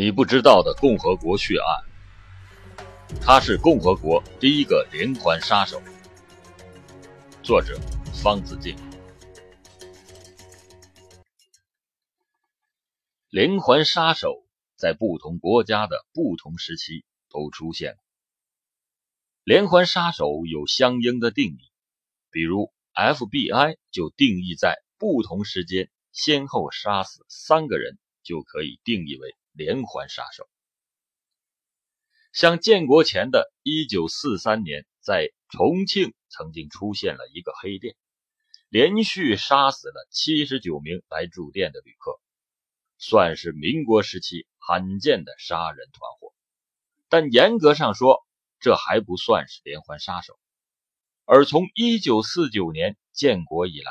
你不知道的共和国血案，他是共和国第一个连环杀手。作者方子敬。连环杀手在不同国家的不同时期都出现了。连环杀手有相应的定义，比如 FBI 就定义在不同时间先后杀死三个人就可以定义为。连环杀手，像建国前的1943年，在重庆曾经出现了一个黑店，连续杀死了79名来住店的旅客，算是民国时期罕见的杀人团伙。但严格上说，这还不算是连环杀手。而从1949年建国以来，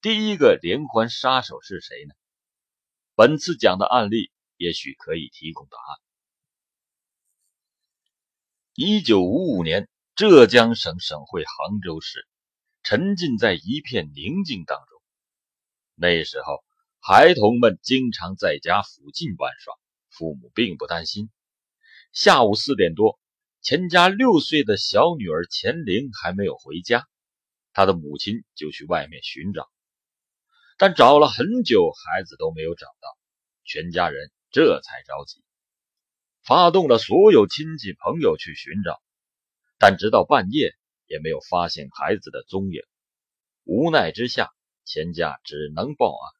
第一个连环杀手是谁呢？本次讲的案例。也许可以提供答案。一九五五年，浙江省省会杭州市沉浸在一片宁静当中。那时候，孩童们经常在家附近玩耍，父母并不担心。下午四点多，钱家六岁的小女儿钱玲还没有回家，她的母亲就去外面寻找，但找了很久，孩子都没有找到，全家人。这才着急，发动了所有亲戚朋友去寻找，但直到半夜也没有发现孩子的踪影。无奈之下，钱家只能报案。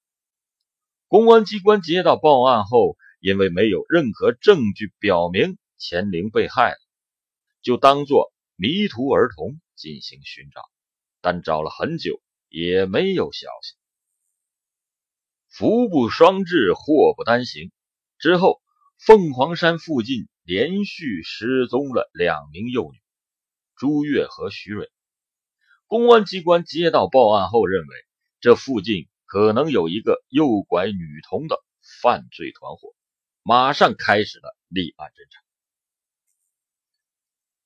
公安机关接到报案后，因为没有任何证据表明钱玲被害了，就当作迷途儿童进行寻找，但找了很久也没有消息。福不双至，祸不单行。之后，凤凰山附近连续失踪了两名幼女朱月和徐蕊。公安机关接到报案后，认为这附近可能有一个诱拐女童的犯罪团伙，马上开始了立案侦查。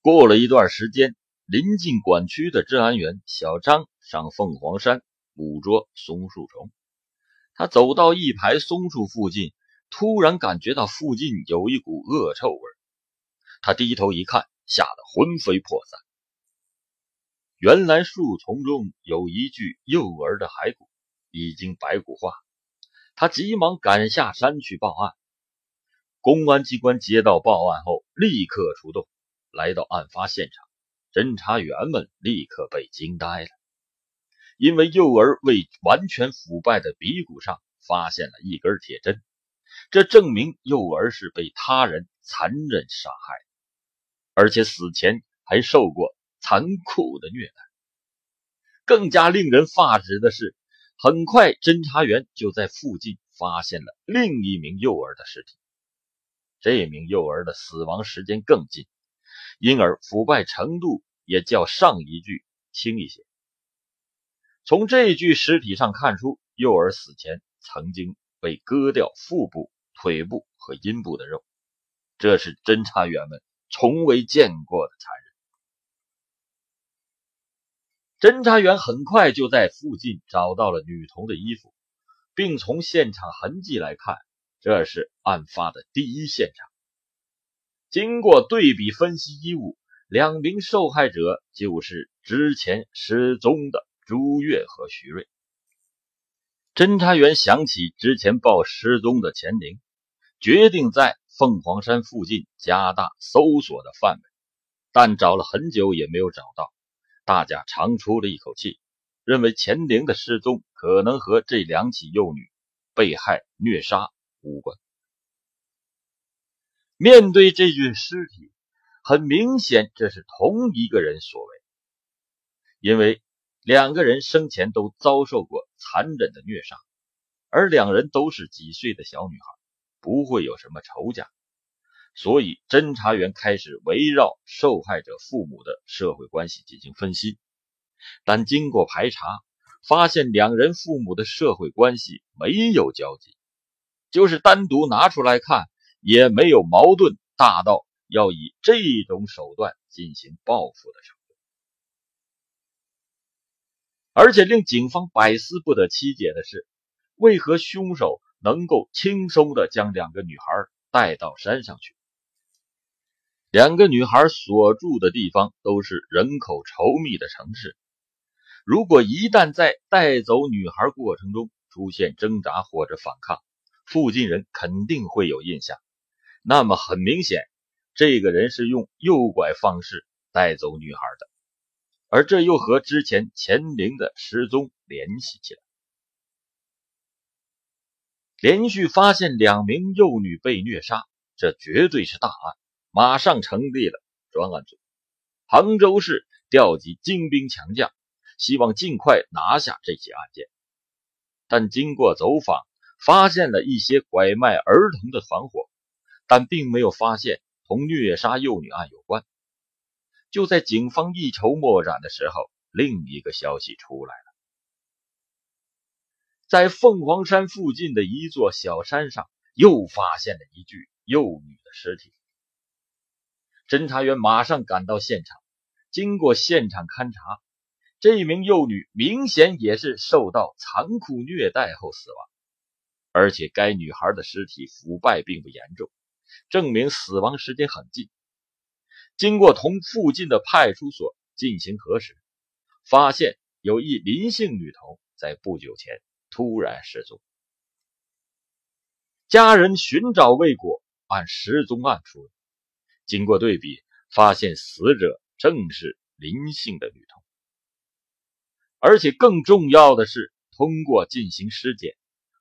过了一段时间，临近管区的治安员小张上凤凰山捕捉松树虫，他走到一排松树附近。突然感觉到附近有一股恶臭味，他低头一看，吓得魂飞魄散。原来树丛中有一具幼儿的骸骨，已经白骨化。他急忙赶下山去报案。公安机关接到报案后，立刻出动，来到案发现场。侦查员们立刻被惊呆了，因为幼儿未完全腐败的鼻骨上发现了一根铁针。这证明幼儿是被他人残忍杀害，而且死前还受过残酷的虐待。更加令人发指的是，很快侦查员就在附近发现了另一名幼儿的尸体。这名幼儿的死亡时间更近，因而腐败程度也较上一具轻一些。从这具尸体上看出，幼儿死前曾经被割掉腹部。腿部和阴部的肉，这是侦查员们从未见过的残忍。侦查员很快就在附近找到了女童的衣服，并从现场痕迹来看，这是案发的第一现场。经过对比分析衣物，两名受害者就是之前失踪的朱月和徐瑞。侦查员想起之前报失踪的钱玲。决定在凤凰山附近加大搜索的范围，但找了很久也没有找到。大家长出了一口气，认为钱玲的失踪可能和这两起幼女被害虐杀无关。面对这具尸体，很明显这是同一个人所为，因为两个人生前都遭受过残忍的虐杀，而两人都是几岁的小女孩。不会有什么仇家，所以侦查员开始围绕受害者父母的社会关系进行分析，但经过排查，发现两人父母的社会关系没有交集，就是单独拿出来看，也没有矛盾大到要以这种手段进行报复的程度。而且令警方百思不得其解的是，为何凶手？能够轻松的将两个女孩带到山上去。两个女孩所住的地方都是人口稠密的城市，如果一旦在带走女孩过程中出现挣扎或者反抗，附近人肯定会有印象。那么很明显，这个人是用诱拐方式带走女孩的，而这又和之前钱玲的失踪联系起来。连续发现两名幼女被虐杀，这绝对是大案。马上成立了专案组，杭州市调集精兵强将，希望尽快拿下这起案件。但经过走访，发现了一些拐卖儿童的团伙，但并没有发现同虐杀幼女案有关。就在警方一筹莫展的时候，另一个消息出来了：在凤凰山附近的一座小山上，又发现了一具幼女的尸体。侦查员马上赶到现场，经过现场勘查，这名幼女明显也是受到残酷虐待后死亡，而且该女孩的尸体腐败并不严重，证明死亡时间很近。经过同附近的派出所进行核实，发现有一林姓女童在不久前突然失踪，家人寻找未果，按失踪案处理。经过对比，发现死者正是林姓的女童，而且更重要的是，通过进行尸检、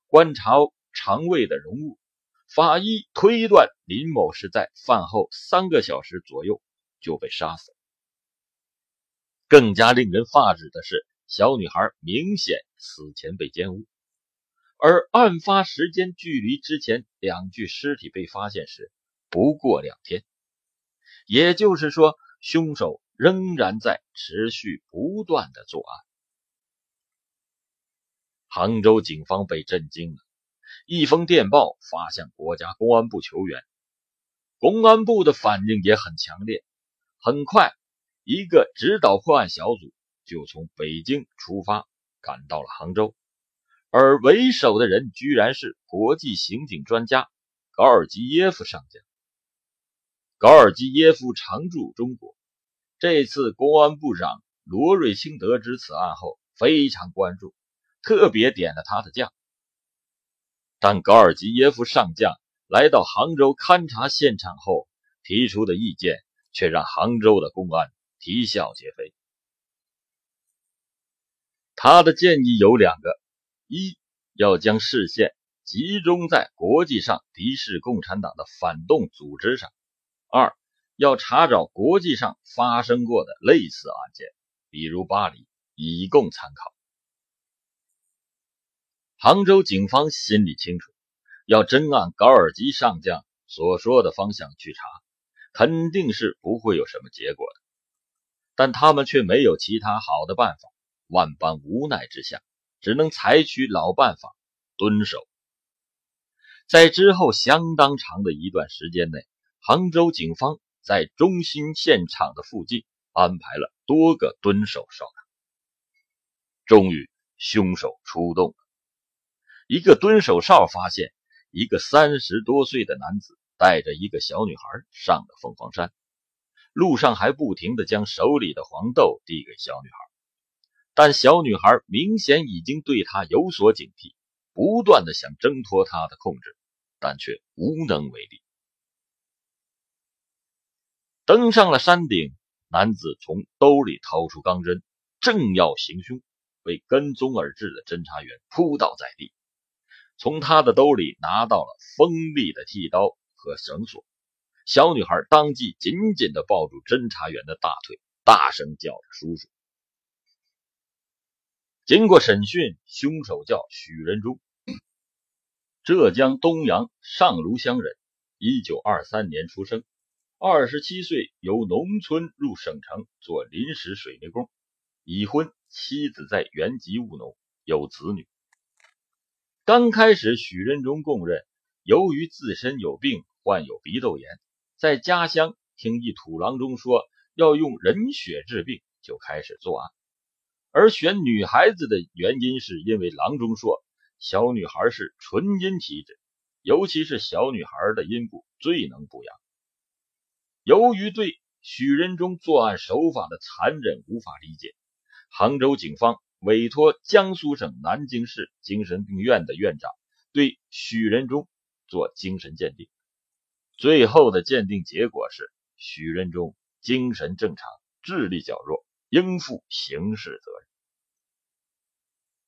观察肠胃的容物，法医推断林某是在饭后三个小时左右就被杀死。更加令人发指的是，小女孩明显死前被奸污，而案发时间距离之前两具尸体被发现时不过两天。也就是说，凶手仍然在持续不断的作案。杭州警方被震惊了，一封电报发向国家公安部求援，公安部的反应也很强烈。很快，一个指导破案小组就从北京出发，赶到了杭州，而为首的人居然是国际刑警专家高尔基耶夫上将。高尔基耶夫常驻中国。这次公安部长罗瑞卿得知此案后非常关注，特别点了他的将。但高尔基耶夫上将来到杭州勘察现场后提出的意见，却让杭州的公安啼笑皆非。他的建议有两个：一要将视线集中在国际上敌视共产党的反动组织上。二要查找国际上发生过的类似案件，比如巴黎，以供参考。杭州警方心里清楚，要真按高尔基上将所说的方向去查，肯定是不会有什么结果的。但他们却没有其他好的办法，万般无奈之下，只能采取老办法——蹲守。在之后相当长的一段时间内。杭州警方在中心现场的附近安排了多个蹲守哨岗。终于，凶手出动了。一个蹲守哨发现，一个三十多岁的男子带着一个小女孩上了凤凰山，路上还不停地将手里的黄豆递给小女孩，但小女孩明显已经对他有所警惕，不断的想挣脱他的控制，但却无能为力。登上了山顶，男子从兜里掏出钢针，正要行凶，被跟踪而至的侦查员扑倒在地，从他的兜里拿到了锋利的剃刀和绳索。小女孩当即紧紧地抱住侦查员的大腿，大声叫着“叔叔”。经过审讯，凶手叫许仁忠，浙江东阳上卢乡人，一九二三年出生。二十七岁，由农村入省城做临时水泥工，已婚，妻子在原籍务农，有子女。刚开始，许仁忠供认，由于自身有病，患有鼻窦炎，在家乡听一土郎中说要用人血治病，就开始作案。而选女孩子的原因，是因为郎中说小女孩是纯阴体质，尤其是小女孩的阴部最能补阳。由于对许仁忠作案手法的残忍无法理解，杭州警方委托江苏省南京市精神病院的院长对许仁忠做精神鉴定。最后的鉴定结果是许仁忠精神正常，智力较弱，应负刑事责任。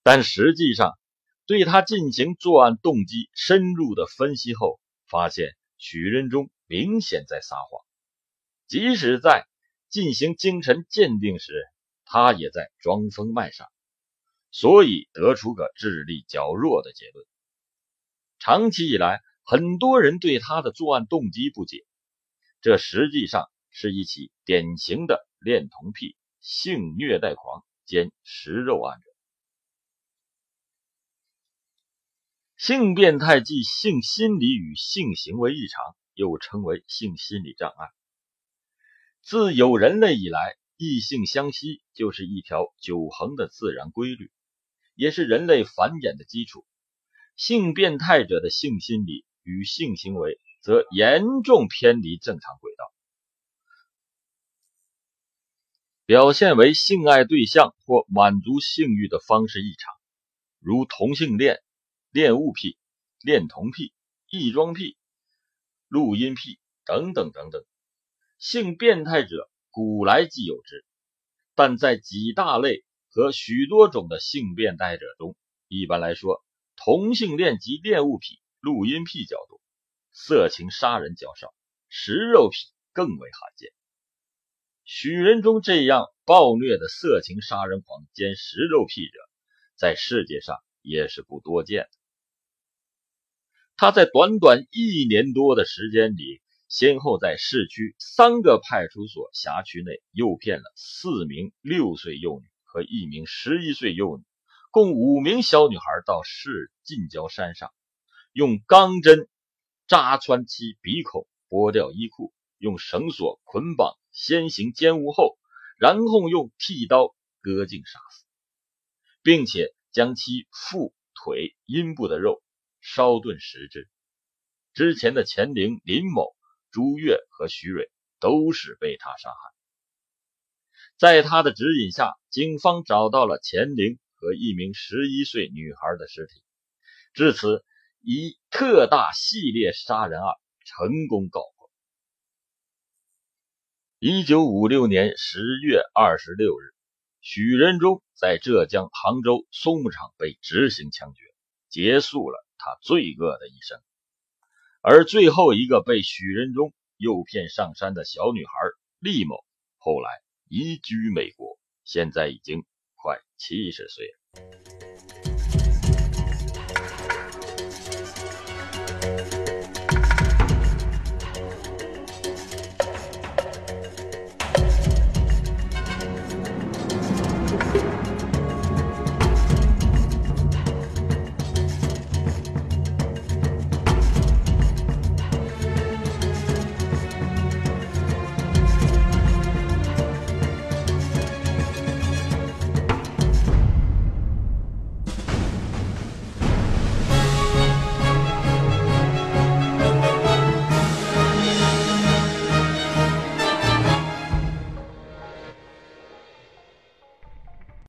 但实际上，对他进行作案动机深入的分析后，发现许仁忠明显在撒谎。即使在进行精神鉴定时，他也在装疯卖傻，所以得出个智力较弱的结论。长期以来，很多人对他的作案动机不解，这实际上是一起典型的恋童癖、性虐待狂兼食肉案。性变态即性心理与性行为异常，又称为性心理障碍。自有人类以来，异性相吸就是一条久恒的自然规律，也是人类繁衍的基础。性变态者的性心理与性行为则严重偏离正常轨道，表现为性爱对象或满足性欲的方式异常，如同性恋。恋物癖、恋童癖、异装癖、录音癖等等等等，性变态者古来即有之，但在几大类和许多种的性变态者中，一般来说，同性恋及恋物癖、录音癖较多，色情杀人较少，食肉癖更为罕见。许仁忠这样暴虐的色情杀人狂兼食肉癖者，在世界上也是不多见。他在短短一年多的时间里，先后在市区三个派出所辖区内诱骗了四名六岁幼女和一名十一岁幼女，共五名小女孩到市近郊山上，用钢针扎穿其鼻孔，剥掉衣裤，用绳索捆绑，先行奸污后，然后用剃刀割颈杀死，并且将其腹、腿、阴部的肉。烧炖食之。之前的钱玲、林某、朱月和徐蕊都是被他杀害。在他的指引下，警方找到了钱玲和一名十一岁女孩的尸体。至此，一特大系列杀人案成功告破。一九五六年十月二十六日，许仁忠在浙江杭州松木厂被执行枪决，结束了。他罪恶的一生，而最后一个被许仁忠诱骗上山的小女孩厉某，后来移居美国，现在已经快七十岁了。